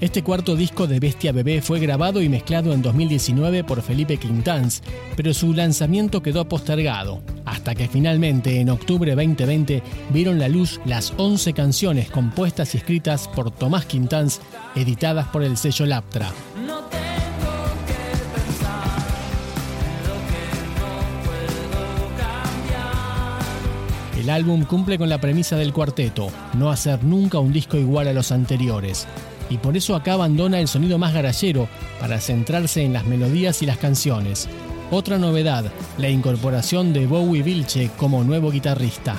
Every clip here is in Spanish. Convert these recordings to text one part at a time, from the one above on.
Este cuarto disco de Bestia Bebé fue grabado y mezclado en 2019 por Felipe Quintanz, pero su lanzamiento quedó postergado, hasta que finalmente en octubre 2020 vieron la luz las 11 canciones compuestas y escritas por Tomás Quintanz, editadas por el sello Laptra. El álbum cumple con la premisa del cuarteto, no hacer nunca un disco igual a los anteriores y por eso acá abandona el sonido más garallero para centrarse en las melodías y las canciones. Otra novedad, la incorporación de Bowie Vilche como nuevo guitarrista.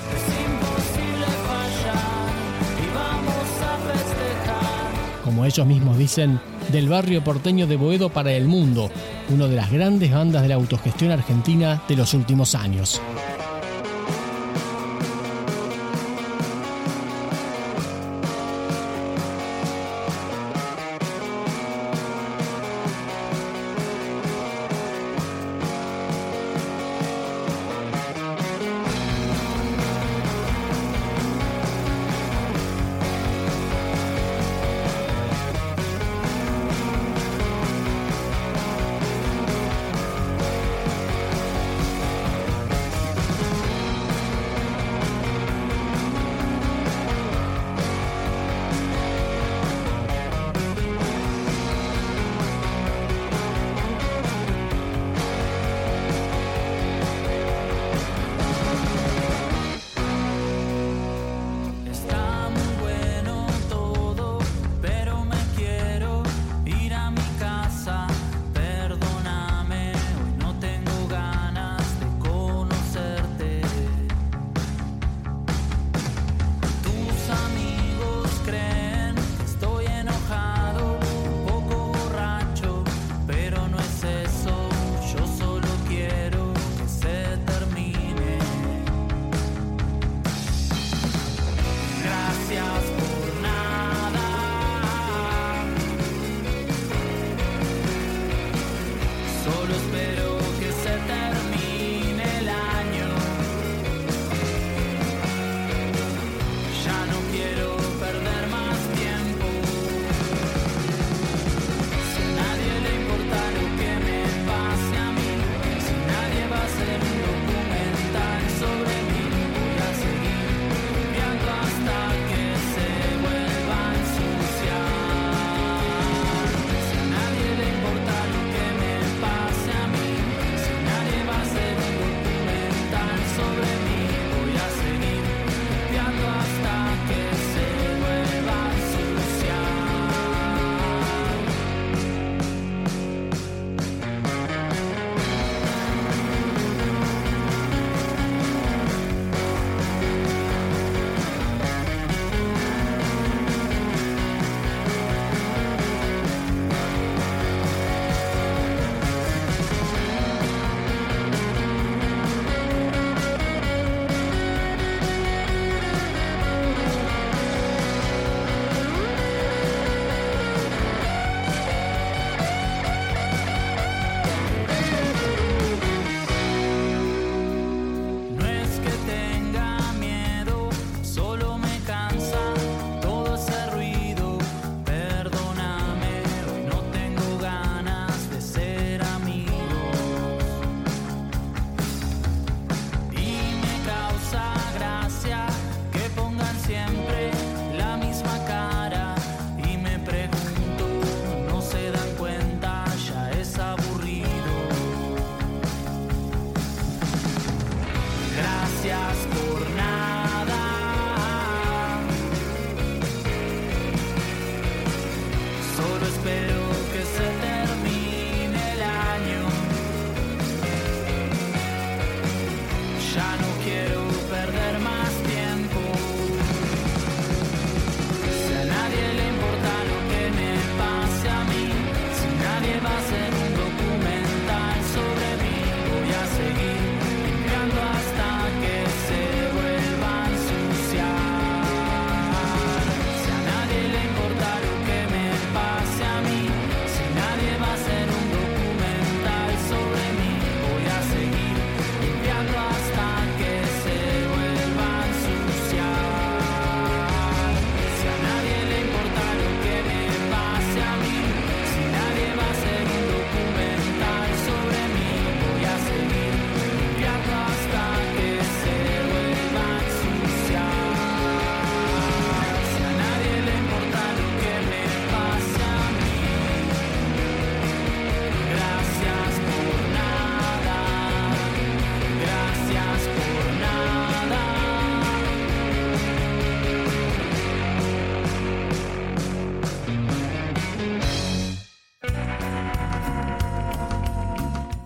Como ellos mismos dicen, del barrio porteño de Boedo para el mundo, una de las grandes bandas de la autogestión argentina de los últimos años.